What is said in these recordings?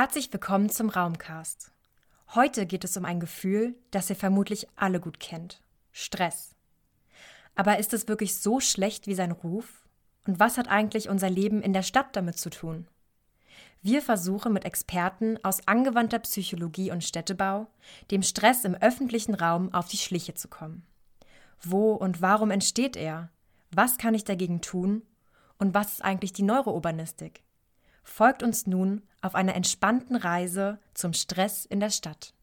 Herzlich willkommen zum Raumcast. Heute geht es um ein Gefühl, das ihr vermutlich alle gut kennt. Stress. Aber ist es wirklich so schlecht wie sein Ruf? Und was hat eigentlich unser Leben in der Stadt damit zu tun? Wir versuchen mit Experten aus angewandter Psychologie und Städtebau, dem Stress im öffentlichen Raum auf die Schliche zu kommen. Wo und warum entsteht er? Was kann ich dagegen tun? Und was ist eigentlich die Neurourbanistik? Folgt uns nun auf einer entspannten Reise zum Stress in der Stadt.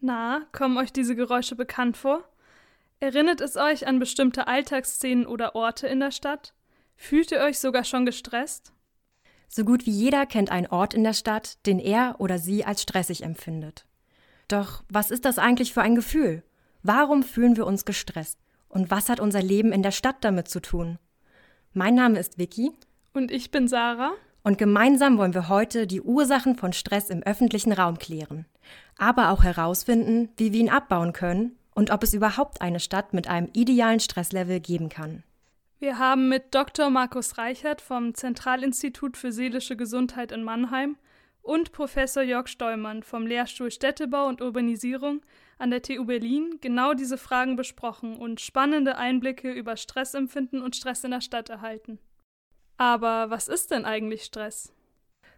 Na, kommen euch diese Geräusche bekannt vor? Erinnert es euch an bestimmte Alltagsszenen oder Orte in der Stadt? Fühlt ihr euch sogar schon gestresst? So gut wie jeder kennt einen Ort in der Stadt, den er oder sie als stressig empfindet. Doch was ist das eigentlich für ein Gefühl? Warum fühlen wir uns gestresst? Und was hat unser Leben in der Stadt damit zu tun? Mein Name ist Vicky. Und ich bin Sarah. Und gemeinsam wollen wir heute die Ursachen von Stress im öffentlichen Raum klären. Aber auch herausfinden, wie wir ihn abbauen können und ob es überhaupt eine Stadt mit einem idealen Stresslevel geben kann. Wir haben mit Dr. Markus Reichert vom Zentralinstitut für seelische Gesundheit in Mannheim und Professor Jörg Steumann vom Lehrstuhl Städtebau und Urbanisierung an der TU Berlin genau diese Fragen besprochen und spannende Einblicke über Stressempfinden und Stress in der Stadt erhalten. Aber was ist denn eigentlich Stress?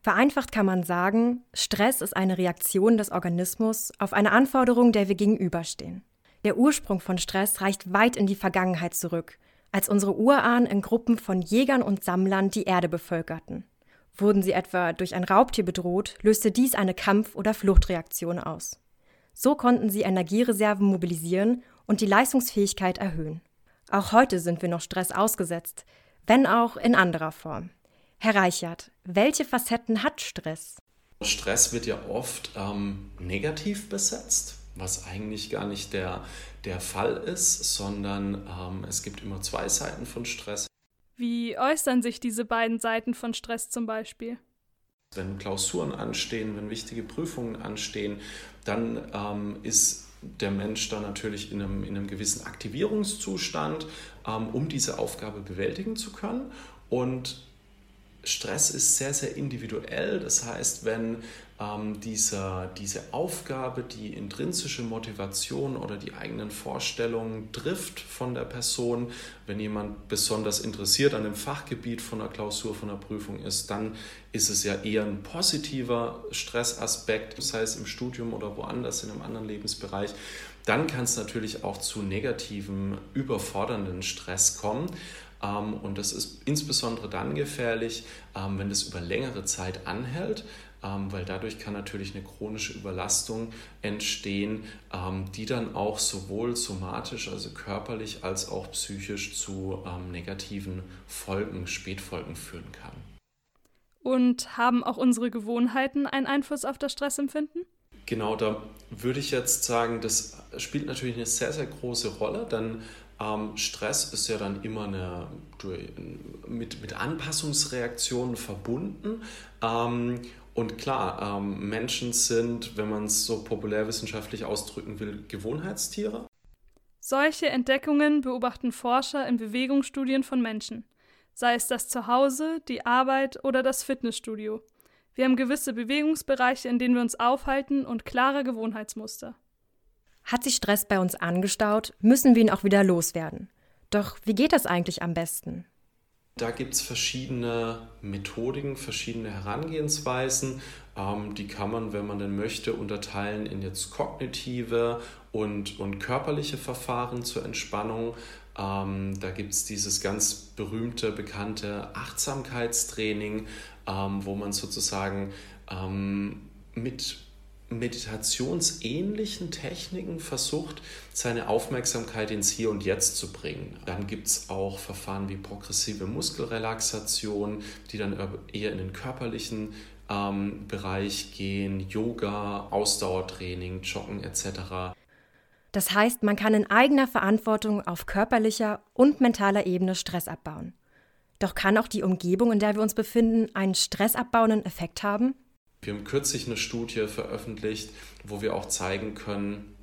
Vereinfacht kann man sagen, Stress ist eine Reaktion des Organismus auf eine Anforderung, der wir gegenüberstehen. Der Ursprung von Stress reicht weit in die Vergangenheit zurück als unsere Urahnen in Gruppen von Jägern und Sammlern die Erde bevölkerten. Wurden sie etwa durch ein Raubtier bedroht, löste dies eine Kampf- oder Fluchtreaktion aus. So konnten sie Energiereserven mobilisieren und die Leistungsfähigkeit erhöhen. Auch heute sind wir noch Stress ausgesetzt, wenn auch in anderer Form. Herr Reichert, welche Facetten hat Stress? Stress wird ja oft ähm, negativ besetzt was eigentlich gar nicht der, der Fall ist, sondern ähm, es gibt immer zwei Seiten von Stress. Wie äußern sich diese beiden Seiten von Stress zum Beispiel? Wenn Klausuren anstehen, wenn wichtige Prüfungen anstehen, dann ähm, ist der Mensch da natürlich in einem, in einem gewissen Aktivierungszustand, ähm, um diese Aufgabe bewältigen zu können. Und Stress ist sehr, sehr individuell. Das heißt, wenn ähm, diese, diese Aufgabe, die intrinsische Motivation oder die eigenen Vorstellungen trifft von der Person, wenn jemand besonders interessiert an dem Fachgebiet von der Klausur, von der Prüfung ist, dann ist es ja eher ein positiver Stressaspekt, sei es im Studium oder woanders in einem anderen Lebensbereich. Dann kann es natürlich auch zu negativem, überfordernden Stress kommen. Ähm, und das ist insbesondere dann gefährlich, ähm, wenn das über längere Zeit anhält, weil dadurch kann natürlich eine chronische Überlastung entstehen, die dann auch sowohl somatisch, also körperlich, als auch psychisch zu negativen Folgen, Spätfolgen führen kann. Und haben auch unsere Gewohnheiten einen Einfluss auf das Stressempfinden? Genau, da würde ich jetzt sagen, das spielt natürlich eine sehr, sehr große Rolle, denn ähm, Stress ist ja dann immer eine, mit, mit Anpassungsreaktionen verbunden. Ähm, und klar, ähm, Menschen sind, wenn man es so populärwissenschaftlich ausdrücken will, Gewohnheitstiere. Solche Entdeckungen beobachten Forscher in Bewegungsstudien von Menschen, sei es das Zuhause, die Arbeit oder das Fitnessstudio. Wir haben gewisse Bewegungsbereiche, in denen wir uns aufhalten und klare Gewohnheitsmuster. Hat sich Stress bei uns angestaut, müssen wir ihn auch wieder loswerden. Doch wie geht das eigentlich am besten? Da gibt es verschiedene Methodiken, verschiedene Herangehensweisen. Ähm, die kann man, wenn man denn möchte, unterteilen in jetzt kognitive und, und körperliche Verfahren zur Entspannung. Ähm, da gibt es dieses ganz berühmte, bekannte Achtsamkeitstraining, ähm, wo man sozusagen ähm, mit meditationsähnlichen Techniken versucht, seine Aufmerksamkeit ins Hier und Jetzt zu bringen. Dann gibt es auch Verfahren wie progressive Muskelrelaxation, die dann eher in den körperlichen ähm, Bereich gehen, Yoga, Ausdauertraining, Joggen etc. Das heißt, man kann in eigener Verantwortung auf körperlicher und mentaler Ebene Stress abbauen. Doch kann auch die Umgebung, in der wir uns befinden, einen stressabbauenden Effekt haben? Wir haben kürzlich eine Studie veröffentlicht, wo wir auch zeigen können,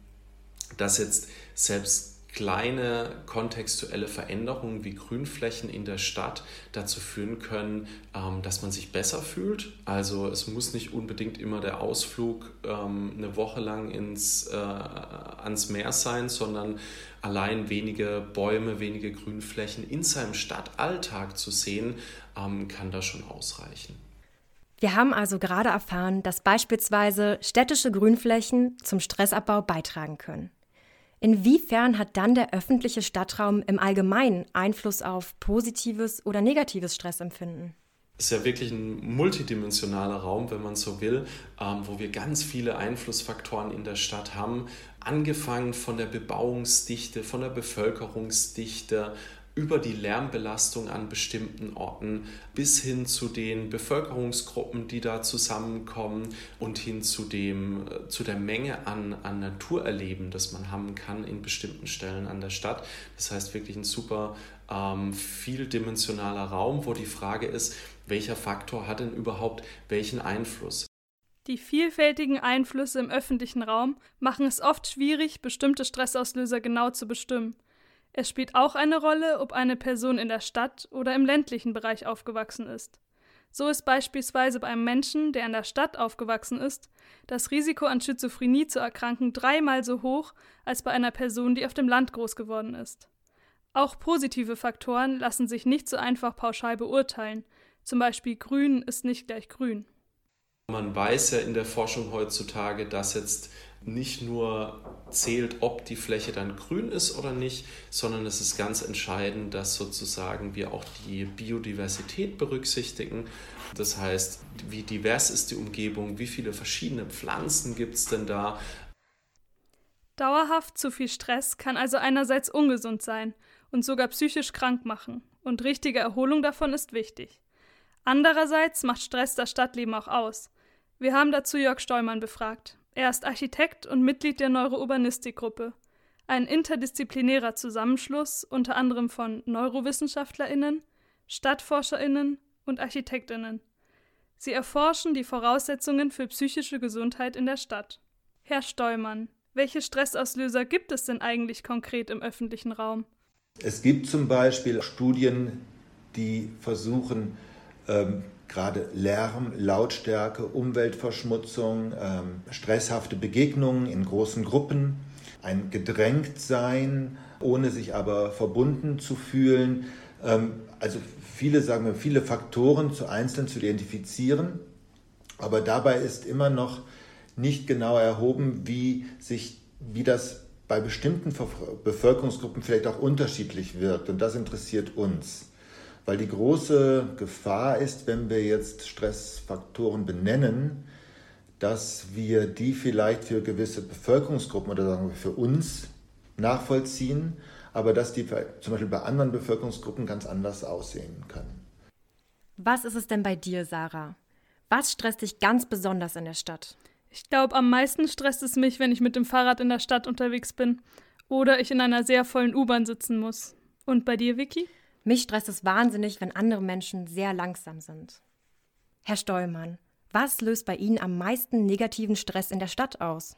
dass jetzt selbst kleine kontextuelle Veränderungen wie Grünflächen in der Stadt dazu führen können, ähm, dass man sich besser fühlt. Also es muss nicht unbedingt immer der Ausflug ähm, eine Woche lang ins, äh, ans Meer sein, sondern allein wenige Bäume, wenige Grünflächen in seinem Stadtalltag zu sehen, ähm, kann da schon ausreichen. Wir haben also gerade erfahren, dass beispielsweise städtische Grünflächen zum Stressabbau beitragen können. Inwiefern hat dann der öffentliche Stadtraum im Allgemeinen Einfluss auf positives oder negatives Stressempfinden? ist ja wirklich ein multidimensionaler Raum, wenn man so will, ähm, wo wir ganz viele Einflussfaktoren in der Stadt haben, angefangen von der Bebauungsdichte, von der Bevölkerungsdichte, über die Lärmbelastung an bestimmten Orten bis hin zu den Bevölkerungsgruppen, die da zusammenkommen und hin zu, dem, äh, zu der Menge an, an Naturerleben, das man haben kann in bestimmten Stellen an der Stadt. Das heißt wirklich ein super ähm, vieldimensionaler Raum, wo die Frage ist, welcher Faktor hat denn überhaupt welchen Einfluss? Die vielfältigen Einflüsse im öffentlichen Raum machen es oft schwierig, bestimmte Stressauslöser genau zu bestimmen. Es spielt auch eine Rolle, ob eine Person in der Stadt oder im ländlichen Bereich aufgewachsen ist. So ist beispielsweise bei einem Menschen, der in der Stadt aufgewachsen ist, das Risiko an Schizophrenie zu erkranken dreimal so hoch als bei einer Person, die auf dem Land groß geworden ist. Auch positive Faktoren lassen sich nicht so einfach pauschal beurteilen. Zum Beispiel grün ist nicht gleich grün. Man weiß ja in der Forschung heutzutage, dass jetzt nicht nur zählt, ob die Fläche dann grün ist oder nicht, sondern es ist ganz entscheidend, dass sozusagen wir auch die Biodiversität berücksichtigen. Das heißt, wie divers ist die Umgebung, wie viele verschiedene Pflanzen gibt es denn da. Dauerhaft zu viel Stress kann also einerseits ungesund sein und sogar psychisch krank machen, und richtige Erholung davon ist wichtig. Andererseits macht Stress das Stadtleben auch aus. Wir haben dazu Jörg Steumann befragt. Er ist Architekt und Mitglied der Neurourbanistikgruppe, ein interdisziplinärer Zusammenschluss unter anderem von Neurowissenschaftler*innen, StadtforscherInnen und ArchitektInnen. Sie erforschen die Voraussetzungen für psychische Gesundheit in der Stadt. Herr Steumann, welche Stressauslöser gibt es denn eigentlich konkret im öffentlichen Raum? Es gibt zum Beispiel Studien, die versuchen, ähm, gerade Lärm, Lautstärke, Umweltverschmutzung, ähm, stresshafte Begegnungen in großen Gruppen, ein Gedrängtsein, ohne sich aber verbunden zu fühlen. Ähm, also viele, sagen wir, viele Faktoren zu einzeln zu identifizieren. Aber dabei ist immer noch nicht genau erhoben, wie sich, wie das bei bestimmten Bevölkerungsgruppen vielleicht auch unterschiedlich wirkt. Und das interessiert uns. Weil die große Gefahr ist, wenn wir jetzt Stressfaktoren benennen, dass wir die vielleicht für gewisse Bevölkerungsgruppen oder sagen wir für uns nachvollziehen, aber dass die zum Beispiel bei anderen Bevölkerungsgruppen ganz anders aussehen können. Was ist es denn bei dir, Sarah? Was stresst dich ganz besonders in der Stadt? Ich glaube, am meisten stresst es mich, wenn ich mit dem Fahrrad in der Stadt unterwegs bin oder ich in einer sehr vollen U-Bahn sitzen muss. Und bei dir, Vicky? Mich stresst es wahnsinnig, wenn andere Menschen sehr langsam sind. Herr Stollmann, was löst bei Ihnen am meisten negativen Stress in der Stadt aus?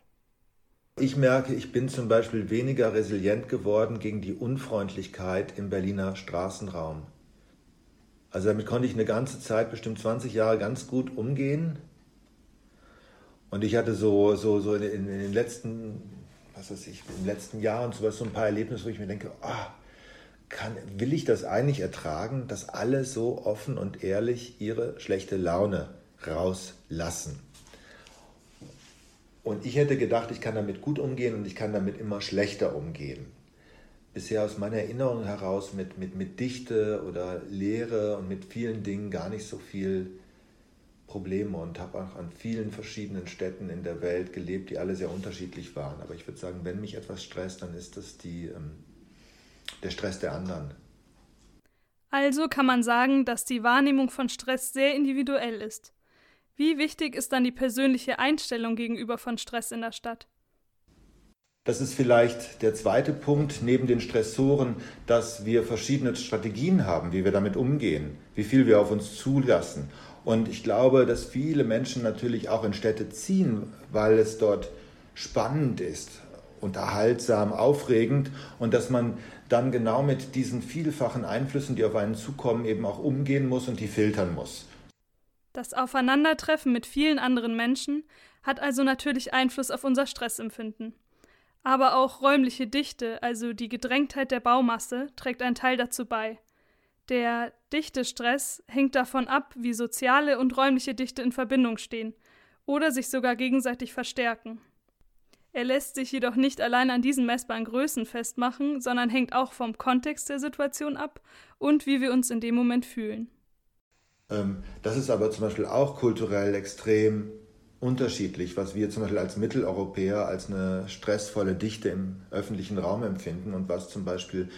Ich merke, ich bin zum Beispiel weniger resilient geworden gegen die Unfreundlichkeit im Berliner Straßenraum. Also damit konnte ich eine ganze Zeit, bestimmt 20 Jahre, ganz gut umgehen. Und ich hatte so, so, so in, in den letzten, was weiß ich, im letzten Jahr und sowas so ein paar Erlebnisse, wo ich mir denke, ah, oh, kann, will ich das eigentlich ertragen, dass alle so offen und ehrlich ihre schlechte Laune rauslassen? Und ich hätte gedacht, ich kann damit gut umgehen und ich kann damit immer schlechter umgehen. Bisher aus meiner Erinnerung heraus mit, mit, mit Dichte oder Lehre und mit vielen Dingen gar nicht so viel Probleme und habe auch an vielen verschiedenen Städten in der Welt gelebt, die alle sehr unterschiedlich waren. Aber ich würde sagen, wenn mich etwas stresst, dann ist das die ähm, der Stress der anderen. Also kann man sagen, dass die Wahrnehmung von Stress sehr individuell ist. Wie wichtig ist dann die persönliche Einstellung gegenüber von Stress in der Stadt? Das ist vielleicht der zweite Punkt neben den Stressoren, dass wir verschiedene Strategien haben, wie wir damit umgehen, wie viel wir auf uns zulassen Und ich glaube, dass viele Menschen natürlich auch in Städte ziehen, weil es dort spannend ist, unterhaltsam, aufregend und dass man dann genau mit diesen vielfachen Einflüssen, die auf einen zukommen, eben auch umgehen muss und die filtern muss. Das Aufeinandertreffen mit vielen anderen Menschen hat also natürlich Einfluss auf unser Stressempfinden. Aber auch räumliche Dichte, also die Gedrängtheit der Baumasse, trägt einen Teil dazu bei. Der Dichtestress hängt davon ab, wie soziale und räumliche Dichte in Verbindung stehen oder sich sogar gegenseitig verstärken. Er lässt sich jedoch nicht allein an diesen messbaren Größen festmachen, sondern hängt auch vom Kontext der Situation ab und wie wir uns in dem Moment fühlen. Ähm, das ist aber zum Beispiel auch kulturell extrem unterschiedlich, was wir zum Beispiel als Mitteleuropäer als eine stressvolle Dichte im öffentlichen Raum empfinden und was zum Beispiel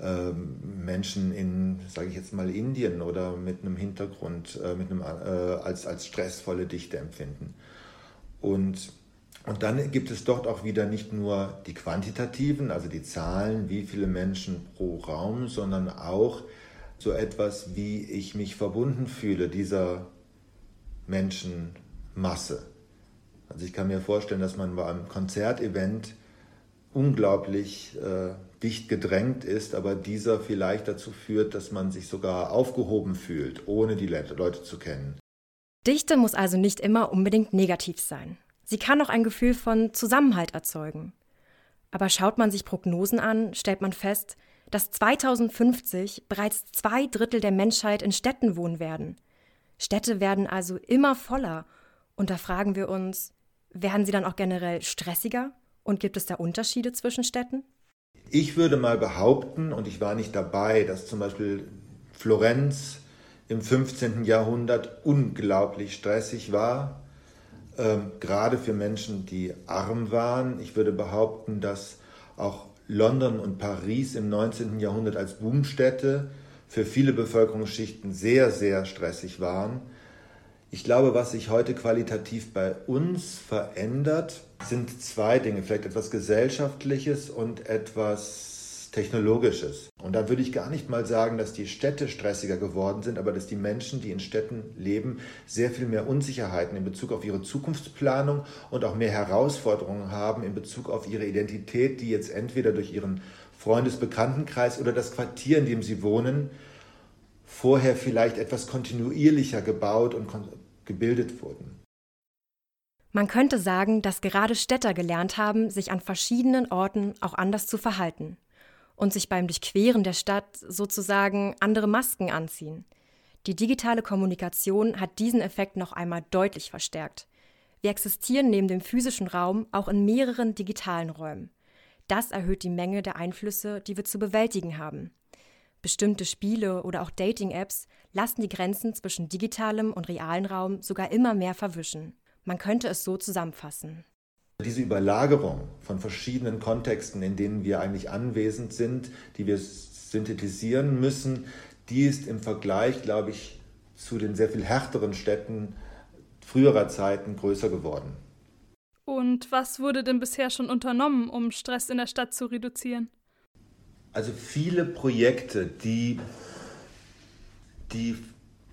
ähm, Menschen in, sage ich jetzt mal, Indien oder mit einem Hintergrund äh, mit einem, äh, als, als stressvolle Dichte empfinden. Und, und dann gibt es dort auch wieder nicht nur die quantitativen, also die Zahlen, wie viele Menschen pro Raum, sondern auch so etwas, wie ich mich verbunden fühle dieser Menschenmasse. Also ich kann mir vorstellen, dass man bei einem Konzertevent unglaublich äh, dicht gedrängt ist, aber dieser vielleicht dazu führt, dass man sich sogar aufgehoben fühlt, ohne die Leute zu kennen. Dichte muss also nicht immer unbedingt negativ sein. Sie kann auch ein Gefühl von Zusammenhalt erzeugen. Aber schaut man sich Prognosen an, stellt man fest, dass 2050 bereits zwei Drittel der Menschheit in Städten wohnen werden. Städte werden also immer voller. Und da fragen wir uns, werden sie dann auch generell stressiger? Und gibt es da Unterschiede zwischen Städten? Ich würde mal behaupten, und ich war nicht dabei, dass zum Beispiel Florenz im 15. Jahrhundert unglaublich stressig war, ähm, gerade für Menschen, die arm waren. Ich würde behaupten, dass auch London und Paris im 19. Jahrhundert als Boomstädte für viele Bevölkerungsschichten sehr, sehr stressig waren. Ich glaube, was sich heute qualitativ bei uns verändert, sind zwei Dinge. Vielleicht etwas Gesellschaftliches und etwas Technologisches. Und da würde ich gar nicht mal sagen, dass die Städte stressiger geworden sind, aber dass die Menschen, die in Städten leben, sehr viel mehr Unsicherheiten in Bezug auf ihre Zukunftsplanung und auch mehr Herausforderungen haben in Bezug auf ihre Identität, die jetzt entweder durch ihren Freundesbekanntenkreis oder das Quartier, in dem sie wohnen, vorher vielleicht etwas kontinuierlicher gebaut und gebildet wurden. Man könnte sagen, dass gerade Städter gelernt haben, sich an verschiedenen Orten auch anders zu verhalten und sich beim Durchqueren der Stadt sozusagen andere Masken anziehen. Die digitale Kommunikation hat diesen Effekt noch einmal deutlich verstärkt. Wir existieren neben dem physischen Raum auch in mehreren digitalen Räumen. Das erhöht die Menge der Einflüsse, die wir zu bewältigen haben. Bestimmte Spiele oder auch Dating-Apps lassen die Grenzen zwischen digitalem und realen Raum sogar immer mehr verwischen. Man könnte es so zusammenfassen. Diese Überlagerung von verschiedenen Kontexten, in denen wir eigentlich anwesend sind, die wir synthetisieren müssen, die ist im Vergleich, glaube ich, zu den sehr viel härteren Städten früherer Zeiten größer geworden. Und was wurde denn bisher schon unternommen, um Stress in der Stadt zu reduzieren? Also viele Projekte, die, die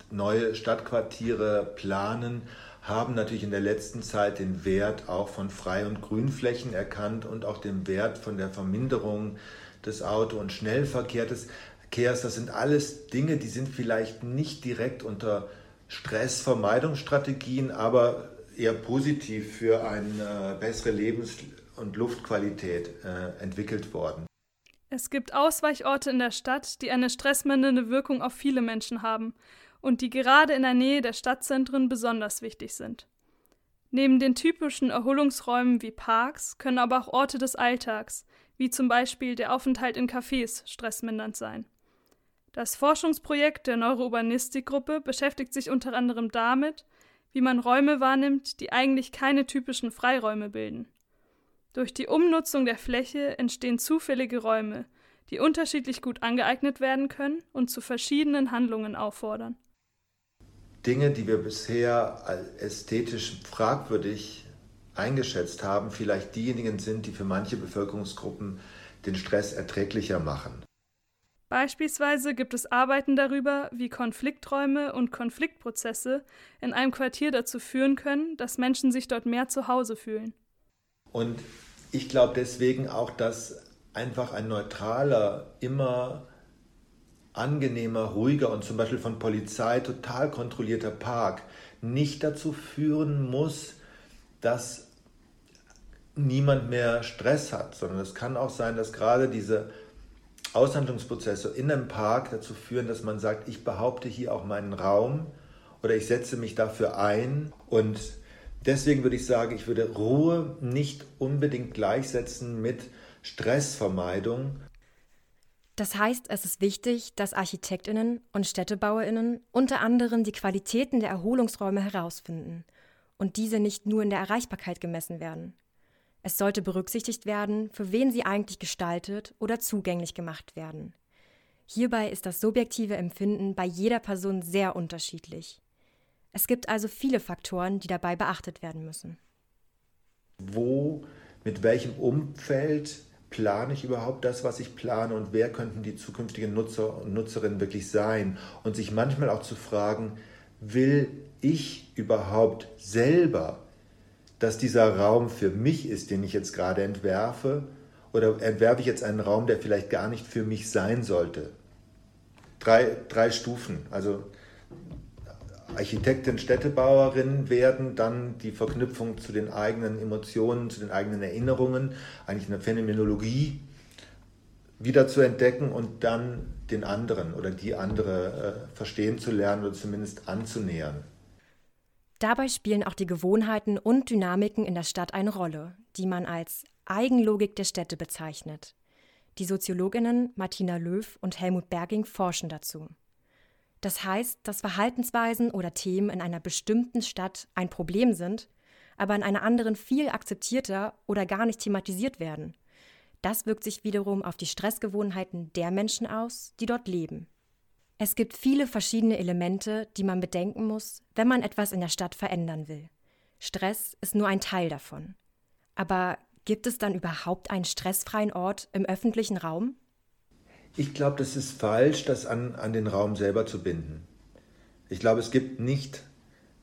neue Stadtquartiere planen, haben natürlich in der letzten Zeit den Wert auch von Frei- und Grünflächen erkannt und auch den Wert von der Verminderung des Auto- und Schnellverkehrs. Das sind alles Dinge, die sind vielleicht nicht direkt unter Stressvermeidungsstrategien, aber eher positiv für eine bessere Lebens- und Luftqualität äh, entwickelt worden. Es gibt Ausweichorte in der Stadt, die eine stressmindernde Wirkung auf viele Menschen haben und die gerade in der Nähe der Stadtzentren besonders wichtig sind. Neben den typischen Erholungsräumen wie Parks können aber auch Orte des Alltags, wie zum Beispiel der Aufenthalt in Cafés, stressmindernd sein. Das Forschungsprojekt der Neurourbanistikgruppe beschäftigt sich unter anderem damit, wie man Räume wahrnimmt, die eigentlich keine typischen Freiräume bilden. Durch die Umnutzung der Fläche entstehen zufällige Räume, die unterschiedlich gut angeeignet werden können und zu verschiedenen Handlungen auffordern. Dinge, die wir bisher als ästhetisch fragwürdig eingeschätzt haben, vielleicht diejenigen sind, die für manche Bevölkerungsgruppen den Stress erträglicher machen. Beispielsweise gibt es Arbeiten darüber, wie Konflikträume und Konfliktprozesse in einem Quartier dazu führen können, dass Menschen sich dort mehr zu Hause fühlen. Und ich glaube deswegen auch, dass einfach ein neutraler, immer angenehmer, ruhiger und zum Beispiel von Polizei total kontrollierter Park nicht dazu führen muss, dass niemand mehr Stress hat, sondern es kann auch sein, dass gerade diese Aushandlungsprozesse in einem Park dazu führen, dass man sagt, ich behaupte hier auch meinen Raum oder ich setze mich dafür ein und deswegen würde ich sagen, ich würde Ruhe nicht unbedingt gleichsetzen mit Stressvermeidung. Das heißt, es ist wichtig, dass Architektinnen und Städtebauerinnen unter anderem die Qualitäten der Erholungsräume herausfinden und diese nicht nur in der Erreichbarkeit gemessen werden. Es sollte berücksichtigt werden, für wen sie eigentlich gestaltet oder zugänglich gemacht werden. Hierbei ist das subjektive Empfinden bei jeder Person sehr unterschiedlich. Es gibt also viele Faktoren, die dabei beachtet werden müssen. Wo, mit welchem Umfeld plane ich überhaupt das, was ich plane und wer könnten die zukünftigen Nutzer und Nutzerinnen wirklich sein? Und sich manchmal auch zu fragen, will ich überhaupt selber dass dieser Raum für mich ist, den ich jetzt gerade entwerfe, oder entwerfe ich jetzt einen Raum, der vielleicht gar nicht für mich sein sollte? Drei, drei Stufen. Also Architektin, Städtebauerin werden, dann die Verknüpfung zu den eigenen Emotionen, zu den eigenen Erinnerungen, eigentlich eine Phänomenologie wieder zu entdecken und dann den anderen oder die andere äh, verstehen zu lernen oder zumindest anzunähern. Dabei spielen auch die Gewohnheiten und Dynamiken in der Stadt eine Rolle, die man als Eigenlogik der Städte bezeichnet. Die Soziologinnen Martina Löw und Helmut Berging forschen dazu. Das heißt, dass Verhaltensweisen oder Themen in einer bestimmten Stadt ein Problem sind, aber in einer anderen viel akzeptierter oder gar nicht thematisiert werden. Das wirkt sich wiederum auf die Stressgewohnheiten der Menschen aus, die dort leben. Es gibt viele verschiedene Elemente, die man bedenken muss, wenn man etwas in der Stadt verändern will. Stress ist nur ein Teil davon. Aber gibt es dann überhaupt einen stressfreien Ort im öffentlichen Raum? Ich glaube, das ist falsch, das an, an den Raum selber zu binden. Ich glaube, es gibt nicht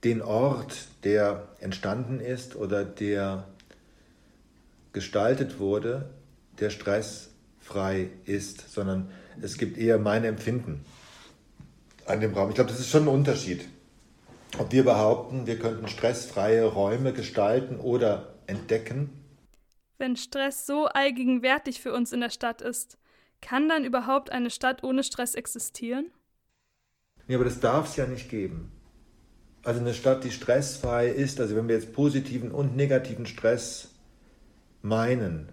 den Ort, der entstanden ist oder der gestaltet wurde, der stressfrei ist, sondern es gibt eher mein Empfinden an dem Raum. Ich glaube, das ist schon ein Unterschied. Ob wir behaupten, wir könnten stressfreie Räume gestalten oder entdecken. Wenn Stress so allgegenwärtig für uns in der Stadt ist, kann dann überhaupt eine Stadt ohne Stress existieren? Nee, aber das darf es ja nicht geben. Also eine Stadt, die stressfrei ist, also wenn wir jetzt positiven und negativen Stress meinen,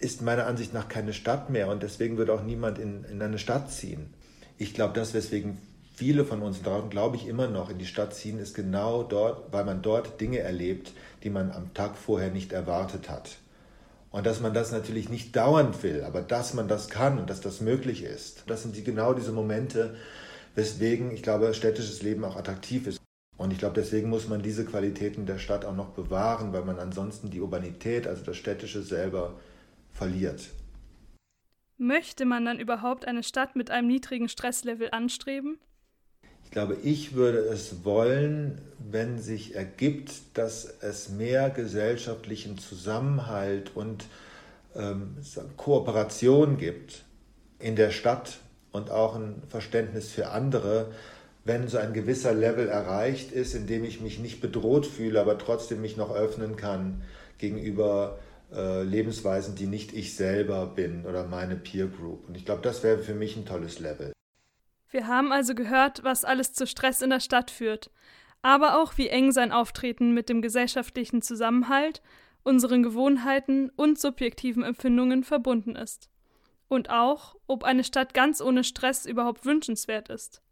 ist meiner Ansicht nach keine Stadt mehr und deswegen würde auch niemand in, in eine Stadt ziehen ich glaube, das, weswegen viele von uns, darum glaube ich immer noch, in die Stadt ziehen, ist genau dort, weil man dort Dinge erlebt, die man am Tag vorher nicht erwartet hat. Und dass man das natürlich nicht dauernd will, aber dass man das kann und dass das möglich ist. Das sind die, genau diese Momente, weswegen ich glaube, städtisches Leben auch attraktiv ist. Und ich glaube, deswegen muss man diese Qualitäten der Stadt auch noch bewahren, weil man ansonsten die Urbanität, also das Städtische selber, verliert. Möchte man dann überhaupt eine Stadt mit einem niedrigen Stresslevel anstreben? Ich glaube, ich würde es wollen, wenn sich ergibt, dass es mehr gesellschaftlichen Zusammenhalt und ähm, Kooperation gibt in der Stadt und auch ein Verständnis für andere, wenn so ein gewisser Level erreicht ist, in dem ich mich nicht bedroht fühle, aber trotzdem mich noch öffnen kann gegenüber äh, Lebensweisen, die nicht ich selber bin oder meine Peer Group. Und ich glaube, das wäre für mich ein tolles Level. Wir haben also gehört, was alles zu Stress in der Stadt führt, aber auch wie eng sein Auftreten mit dem gesellschaftlichen Zusammenhalt, unseren Gewohnheiten und subjektiven Empfindungen verbunden ist. Und auch, ob eine Stadt ganz ohne Stress überhaupt wünschenswert ist.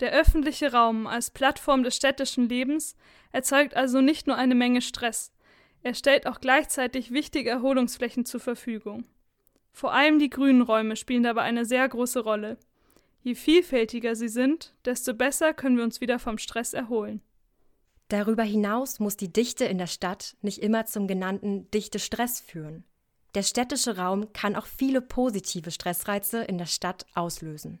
Der öffentliche Raum als Plattform des städtischen Lebens erzeugt also nicht nur eine Menge Stress, er stellt auch gleichzeitig wichtige Erholungsflächen zur Verfügung. Vor allem die grünen Räume spielen dabei eine sehr große Rolle. Je vielfältiger sie sind, desto besser können wir uns wieder vom Stress erholen. Darüber hinaus muss die Dichte in der Stadt nicht immer zum genannten dichte Stress führen. Der städtische Raum kann auch viele positive Stressreize in der Stadt auslösen.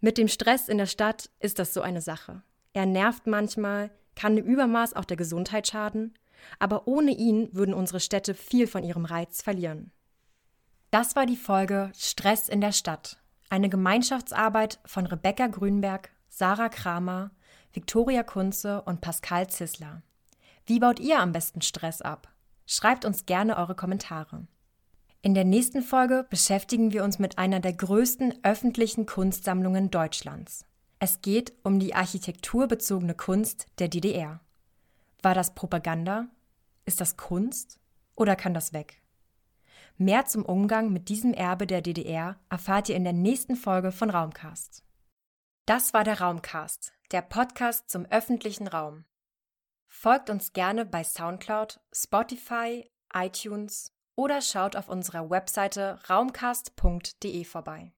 Mit dem Stress in der Stadt ist das so eine Sache. Er nervt manchmal, kann im Übermaß auch der Gesundheit schaden, aber ohne ihn würden unsere Städte viel von ihrem Reiz verlieren. Das war die Folge Stress in der Stadt, eine Gemeinschaftsarbeit von Rebecca Grünberg, Sarah Kramer, Viktoria Kunze und Pascal Zissler. Wie baut ihr am besten Stress ab? Schreibt uns gerne eure Kommentare. In der nächsten Folge beschäftigen wir uns mit einer der größten öffentlichen Kunstsammlungen Deutschlands. Es geht um die architekturbezogene Kunst der DDR. War das Propaganda? Ist das Kunst? Oder kann das weg? Mehr zum Umgang mit diesem Erbe der DDR erfahrt ihr in der nächsten Folge von Raumcast. Das war der Raumcast, der Podcast zum öffentlichen Raum. Folgt uns gerne bei SoundCloud, Spotify, iTunes oder schaut auf unserer Webseite raumcast.de vorbei.